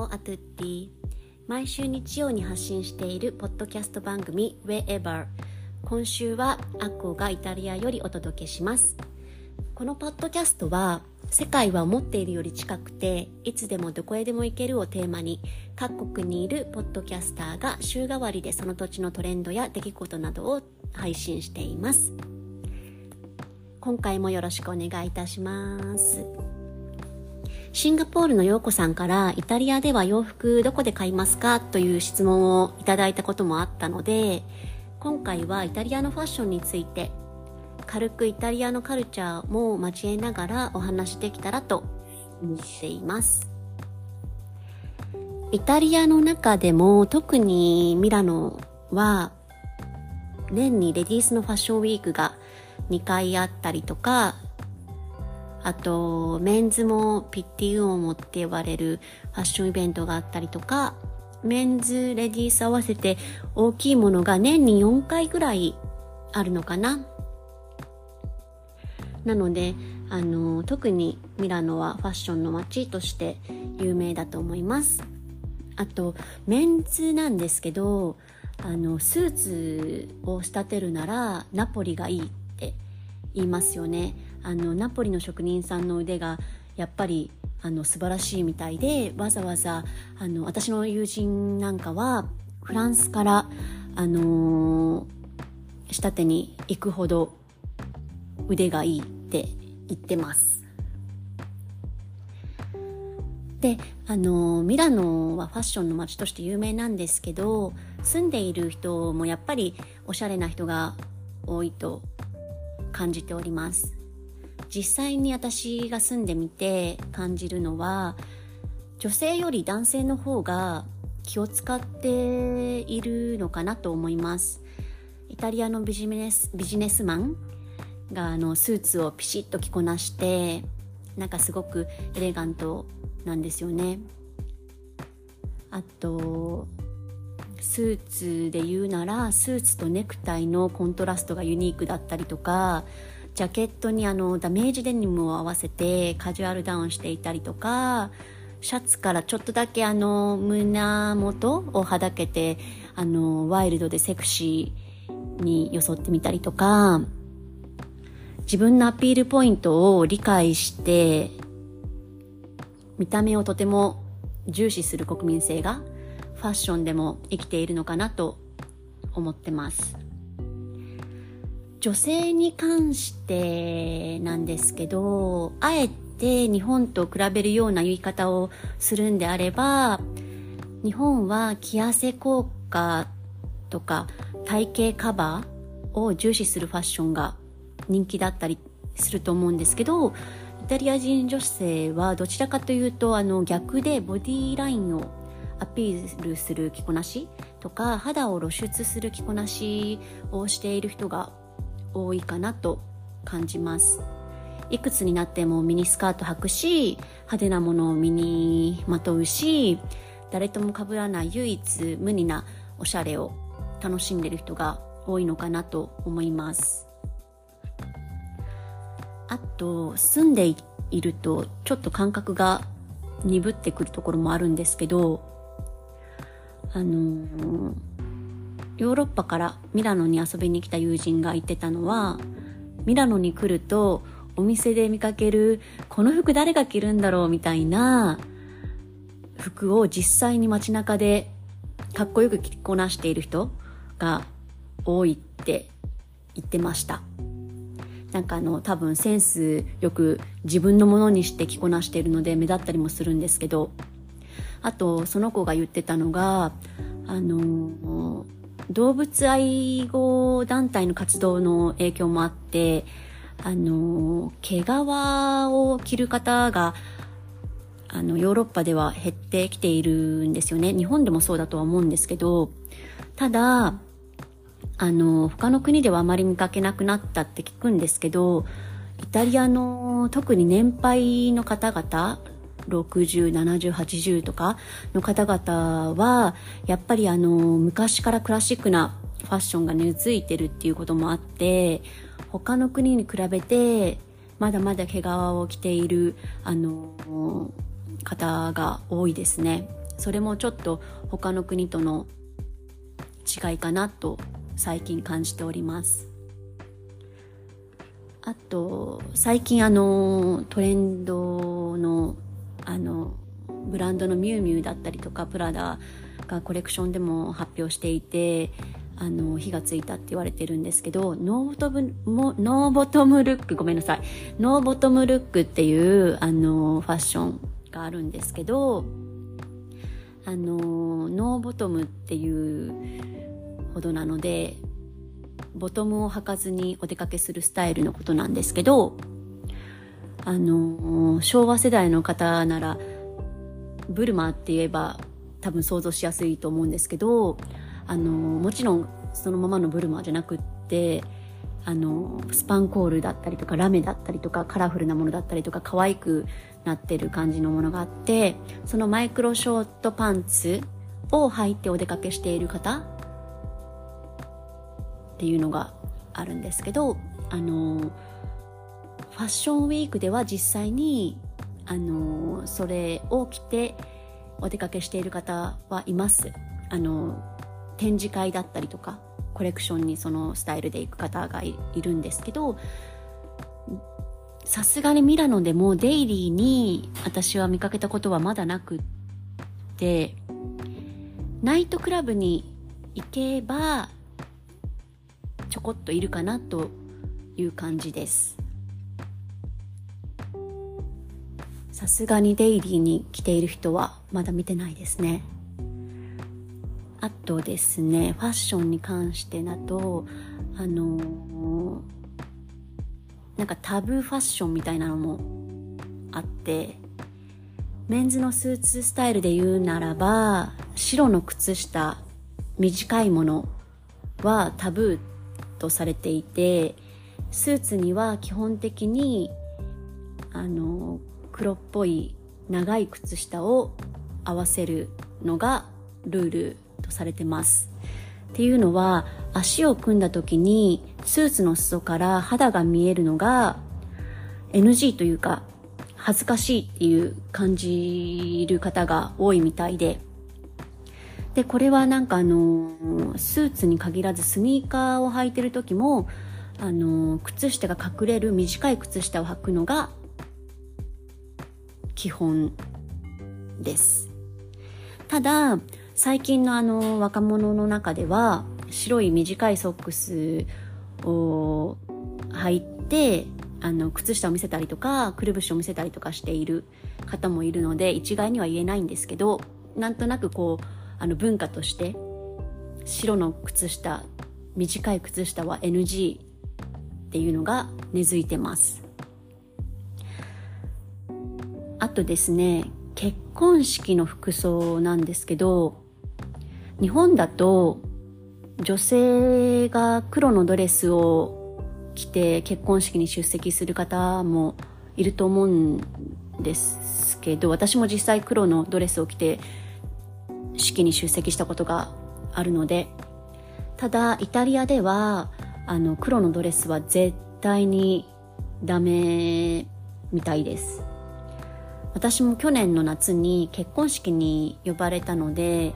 オアトゥッティ毎週日曜に発信しているポッドキャスト番組 Wherever 今週はアッコがイタリアよりお届けします。このポッドキャストは世界は思っているより近くていつでもどこへでも行けるをテーマに各国にいるポッドキャスターが週替わりでその土地のトレンドや出来事などを配信しています。今回もよろしくお願いいたします。シンガポールの陽子さんからイタリアでは洋服どこで買いますか？という質問をいただいたこともあったので今回はイタリアのファッションについて軽くイタリアのカルチャーも交えながらお話しできたらと思っています。イタリアの中でも特にミラノは年にレディースのファッションウィークが2回あったりとかあと、メンズもピッティウオモって呼ばれるファッションイベントがあったりとか、メンズ、レディース合わせて大きいものが年に4回ぐらいあるのかな。なので、あの、特にミラノはファッションの街として有名だと思います。あと、メンズなんですけど、あの、スーツを仕立てるならナポリがいいって言いますよね。あのナポリの職人さんの腕がやっぱりあの素晴らしいみたいでわざわざあの私の友人なんかはフランスからあのー、仕立てに行くほど腕がいいって言ってます。であの、ミラノはファッションの街として有名なんですけど住んでいる人もやっぱりおしゃれな人が多いと感じております。実際に私が住んでみて感じるのは女性より男性の方が気を使っているのかなと思います。イタリアのビジネスビジネスマンがあのスーツをピシッと着こなしてなんかすごくエレガントなんですよね。あとスーツで言うならスーツとネクタイのコントラストがユニークだったりとかジャケットにあのダメージデニムを合わせてカジュアルダウンしていたりとかシャツからちょっとだけあの胸元をはだけてあのワイルドでセクシーに装ってみたりとか自分のアピールポイントを理解して見た目をとても重視する国民性がファッションでも生きているのかなと思ってます。女性に関してなんですけど、あえて日本と比べるような言い方をするんであれば、日本は着汗効果とか体型カバーを重視するファッションが人気だったりすると思うんですけど、イタリア人女性はどちらかというとあの逆でボディラインをアピールする着こなしとか肌を露出する着こなしをしている人が多いかなと感じます。いくつになってもミニスカート履くし派手なものを身にまとうし誰とも被らない唯一無二なおしゃれを楽しんでる人が多いのかなと思います。あと住んでいるとちょっと感覚が鈍ってくるところもあるんですけどあのーヨーロッパからミラノに遊びに来た友人が言ってたのはミラノに来るとお店で見かけるこの服誰が着るんだろうみたいな服を実際に街中でかっこよく着こなしている人が多いって言ってました。なんかあの多分センスよく自分のものにして着こなしているので目立ったりもするんですけどあとその子が言ってたのがあの動物愛護団体の活動の影響もあって、あの、毛皮を着る方が、あの、ヨーロッパでは減ってきているんですよね。日本でもそうだとは思うんですけど、ただ、あの、他の国ではあまり見かけなくなったって聞くんですけど、イタリアの特に年配の方々60、70、80とかの方々は、やっぱりあの、昔からクラシックなファッションが根付いてるっていうこともあって、他の国に比べて、まだまだ毛皮を着ている、あの、方が多いですね。それもちょっと他の国との違いかなと最近感じておりますあと最近あのトレンドのあのブランドのミュウミュウだったりとかプラダがコレクションでも発表していてあの火がついたって言われてるんですけどノーボトムノーボトムルックごめんなさい。ノーボトムルックっていうあのファッションがあるんですけどあのノーボトムっていうほどなのでボトムを履かずにお出かけするスタイルのことなんですけどあの昭和世代の方ならブルマって言えば多分想像しやすいと思うんですけどあのもちろんそのままのブルマじゃなくってあのスパンコールだったりとかラメだったりとかカラフルなものだったりとか可愛くなってる感じのものがあってそのマイクロショートパンツを履いてお出かけしている方っていうのがあるんですけどあのァッションウィークでは実際にあのそれを着てお出かけしている方はいます。あの展示会だったりとかコレクションにそのスタイルで行く方がいるんですけどさすがにミラノでもデイリーに私は見かけたことはまだなくってナイトクラブに行けばちょこっといるかなという感じです。さすがにデイリーに来ている人はまだ見てないですね。あとですねファッションに関してだとあのー、なんかタブーファッションみたいなのもあってメンズのスーツスタイルで言うならば白の靴下短いものはタブーとされていてスーツには基本的にあの黒っぽい長い靴下を合わせるのがルールとされてます。っていうのは足を組んだ時にスーツの裾から肌が見えるのが NG というか恥ずかしいっていう感じる方が多いみたいででこれはなんかあのスーツに限らずスニーカーを履いてる時もあの靴下が隠れる短い靴下を履くのが基本です。ただ最近のあの若者の中では白い短いソックスを履いてあの靴下を見せたりとかくるぶしを見せたりとかしている方もいるので一概には言えないんですけどなんとなくこうあの文化として白の靴下短い靴下は NG っていうのが根付いてます。あとですね結婚式の服装なんですけど日本だと女性が黒のドレスを着て結婚式に出席する方もいると思うんですけど私も実際黒のドレスを着て式に出席したことがあるのでただイタリアではあの黒のドレスは絶対にダメみたいです。私も去年の夏に結婚式に呼ばれたので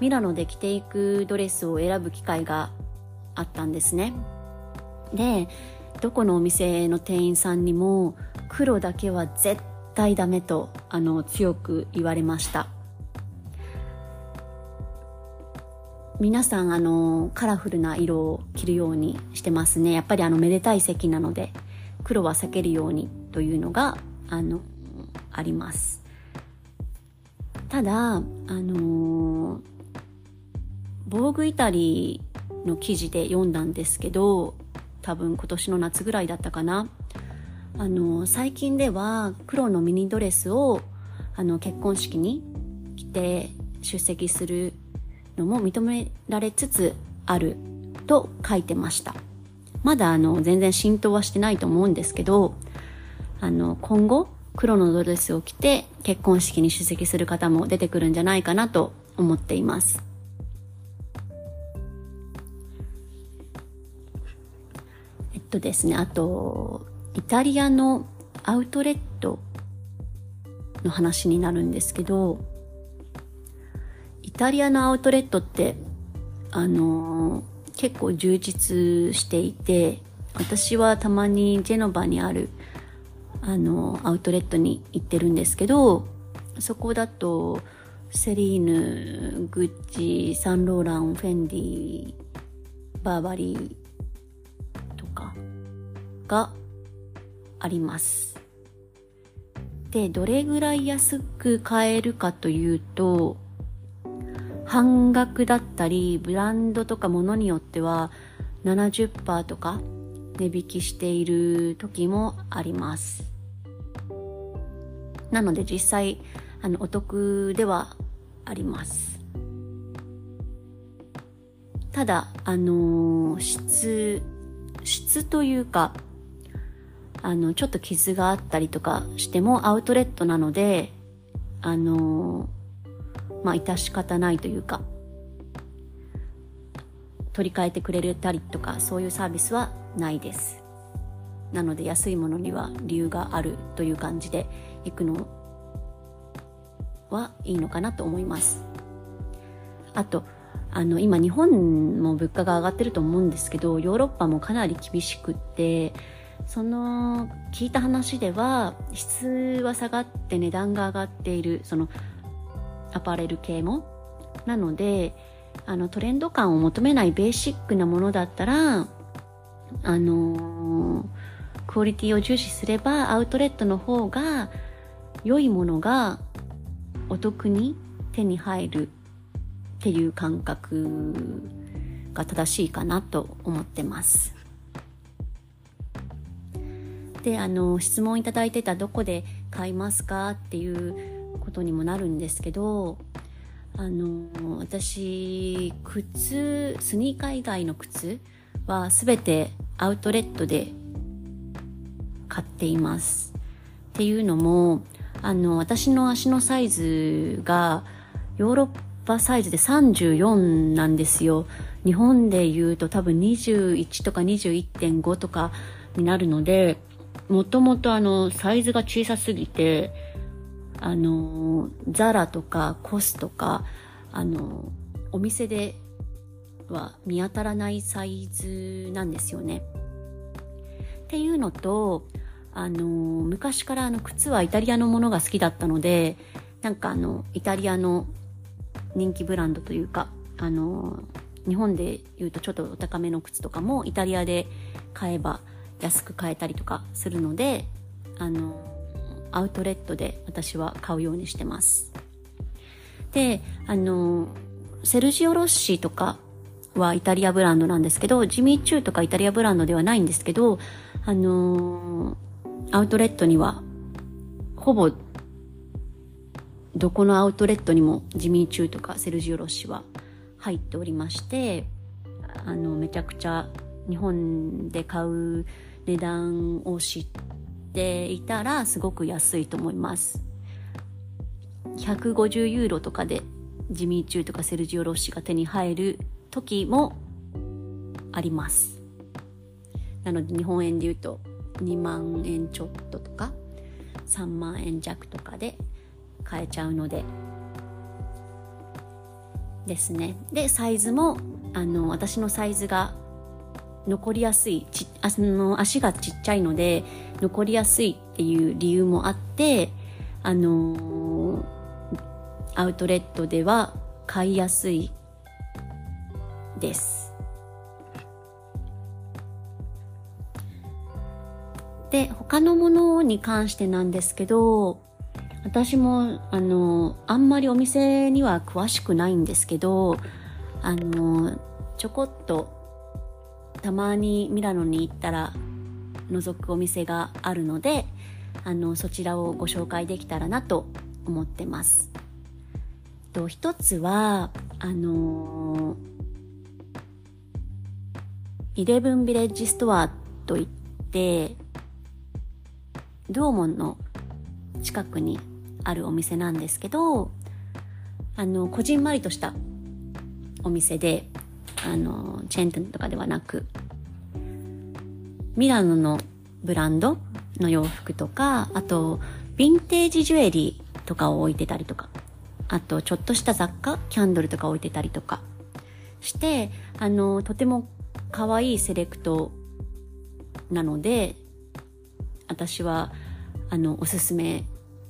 ミラノで着ていくドレスを選ぶ機会があったんですね。でどこのお店の店員さんにも黒だけは絶対ダメとあの強く言われました。皆さんあのカラフルな色を着るようにしてますね。やっぱりあのめでたい席なので黒は避けるようにというのがあのあります。ただあのー防具イタリーの記事で読んだんですけど多分今年の夏ぐらいだったかな。あの最近では黒のミニドレスをあの結婚式に着て出席するのも認められつつあると書いてました。まだあの全然浸透はしてないと思うんですけどあの今後黒のドレスを着て結婚式に出席する方も出てくるんじゃないかなと思っています。えっとですね、あと、イタリアのアウトレットの話になるんですけど、イタリアのアウトレットってあの結構充実していて私はたまにジェノバにあるあのアウトレットに行ってるんですけどそこだとセリーヌグッチサンローランフェンディバーバリーとかがあります。でどれぐらい安く買えるかというと半額だったりブランドとかものによっては70%とか値引きしている時もあります。なので実際あのお得ではあります。ただあの質質というかあのちょっと傷があったりとかしてもアウトレットなのであのまあ致し方ないというか取り替えてくれたりとかそういうサービスはないです。なので安いものには理由があるという感じで行くのはいいのかなと思います。あとあの今日本も物価が上がってると思うんですけどヨーロッパもかなり厳しくってその聞いた話では質は下がって値段が上がっているそのアパレル系も。なのであのトレンド感を求めないベーシックなものだったらあのー、クオリティを重視すればアウトレットの方が良いものがお得に手に入るっていう感覚が正しいかなと思ってます。であの質問いただいてたどこで買いますかっていうことにもなるんですけどあの私靴スニーカー以外の靴は全てアウトレットで買っていますっていうのもあの、私の足のサイズがヨーロッパサイズで34なんですよ。日本で言うと多分21とか21.5とかになるので、もともとあの、サイズが小さすぎて、あの、ザラとかコスとか、あの、お店では見当たらないサイズなんですよね。っていうのと、あの昔からあの靴はイタリアのものが好きだったのでなんかあのイタリアの人気ブランドというかあの日本で言うとちょっとお高めの靴とかもイタリアで買えば安く買えたりとかするのであのアウトレットで私は買うようにしてますであのセルジオ・ロッシーとかはイタリアブランドなんですけどジミー・チューとかイタリアブランドではないんですけどあのアウトレットにはほぼどこのアウトレットにもジミーチューとかセルジオロッシは入っておりましてあのめちゃくちゃ日本で買う値段を知っていたらすごく安いと思います。150ユーロとかでジミーチューとかセルジオロッシが手に入る時もあります。なので日本円で言うと2万円ちょっととか3万円弱とかで買えちゃうので。ですね。でサイズもあの私のサイズが残りやすいちあの足がちっちゃいので残りやすいっていう理由もあってあのアウトレットでは買いやすいですで、他のものに関してなんですけど、私も、あの、あんまりお店には詳しくないんですけど、あの、ちょこっと、たまにミラノに行ったら、覗くお店があるので、あの、そちらをご紹介できたらなと思ってます。と、一つは、あのイレブンビレッジストアといって、ドーモンの近くにあるお店なんですけど、あの、こじんまりとしたお店で、あの、チェーン店とかではなく、ミラノのブランドの洋服とか、あと、ヴィンテージジュエリーとかを置いてたりとかあとちょっとした雑貨キャンドルとか置いてたりとかしてあのとても可愛いセレクトなので私はあのおすすめ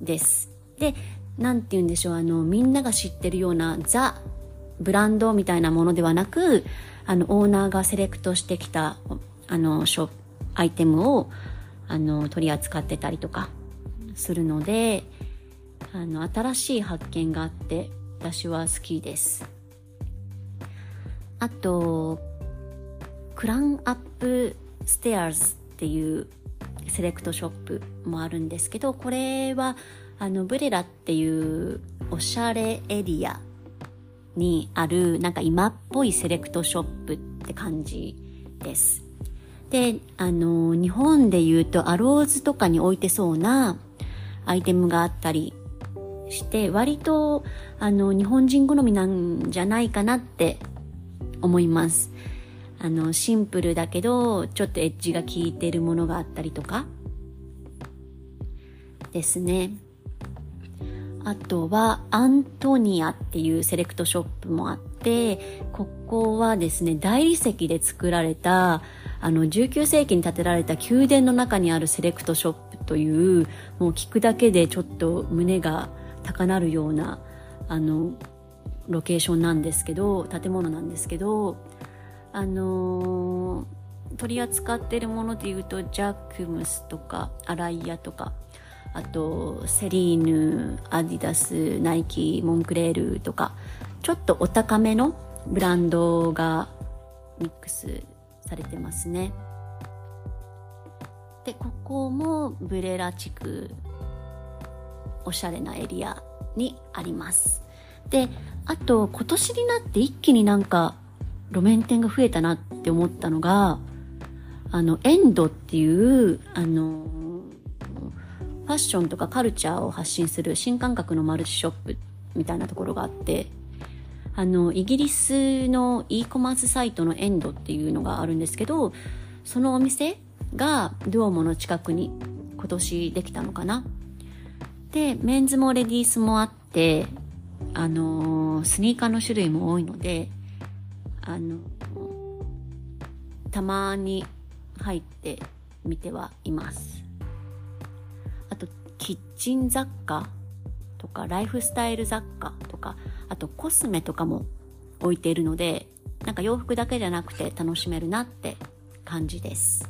です。で何て言うんでしょうあのみんなが知ってるようなザブランドみたいなものではなくあのオーナーがセレクトしてきたあのショアイテムをあの取り扱ってたりとかするのであの新しい発見があって私は好きです。あとクランアップステアーズっていうセレクトショップもあるんですけどこれはあのブレラっていうおしゃれエリアにあるなんか今っぽいセレクトショップって感じです。であの日本で言うとアローズとかに置いてそうなアイテムがあったりして割とあの日本人好みなんじゃないかなって思います。あのシンプルだけどちょっとエッジが効いてるものがあったりとか。ですね。あとはアントニアっていうセレクトショップもあってここはですね大理石で作られたあの19世紀に建てられた宮殿の中にあるセレクトショップというもう聞くだけでちょっと胸が高鳴るようなあのロケーションなんですけど建物なんですけどあのー、取り扱ってるものでいうとジャックムスとかアライアとかあとセリーヌアディダスナイキモンクレールとかちょっとお高めのブランドがミックスされてますね。でここもブレラ地区おしゃれなエリアにあります。であと今年になって一気になんか路面店が増えたなって思ったのがあのエンドっていうあのファッションとかカルチャーを発信する新感覚のマルチショップみたいなところがあってあのイギリスの e コマースサイトのエンドっていうのがあるんですけどそのお店がドゥオモの近くに今年できたのかな。でメンズもレディースもあってあのスニーカーの種類も多いのであのたまに入ってみてはいます。あとキッチン雑貨とかライフスタイル雑貨とかあとコスメとかも置いているのでなんか洋服だけじゃなくて楽しめるなって感じです。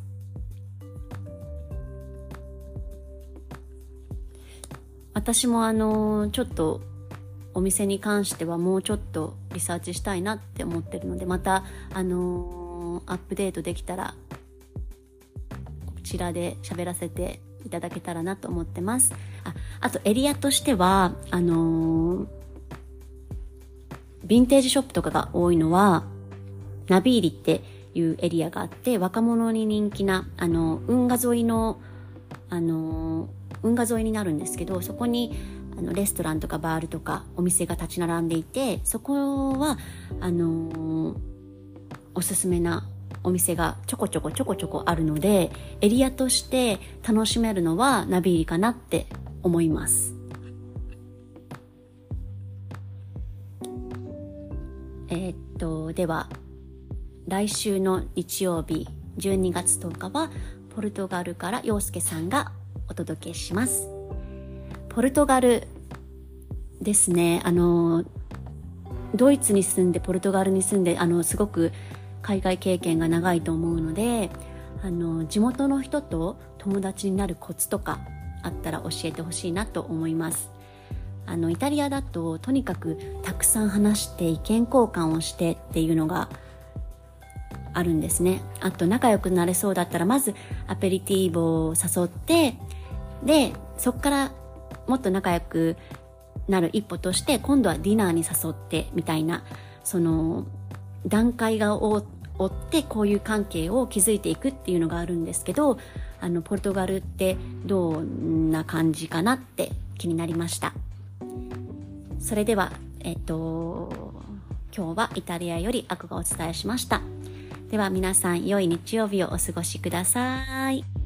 私もあのちょっとお店に関してはもうちょっとリサーチしたいなって思ってるのでまたあのー、アップデートできたらこちらで喋らせていただけたらなと思ってます。ああとエリアとしてはあのー、ヴィンテージショップとかが多いのはナビーリっていうエリアがあって若者に人気なあの運河沿いのあの運河沿いになるんですけどそこにあのレストランとかバールとかお店が立ち並んでいてそこはあのー、おすすめなお店がちょこちょこちょこちょこあるのでエリアとして楽しめるのはナビ入りかなって思います。えー、っとでは来週の日曜日12月10日はポルトガルから陽介さんがお届けします。ポルトガルですね。あのドイツに住んでポルトガルに住んであのすごく海外経験が長いと思うのであの地元の人と友達になるコツとかあったら教えてほしいなと思います。あのイタリアだととにかくたくさん話して意見交換をしてっていうのがあるんですね。あと仲良くなれそうだったらまずアペリティーボを誘ってでそこからもっと仲良くなる一歩として今度はディナーに誘ってみたいなその段階が追ってこういう関係を築いていくっていうのがあるんですけどあのポルトガルってどんな感じかなって気になりましたそれではえっと今日はイタリアよりアクがお伝えしましたでは皆さん良い日曜日をお過ごしください。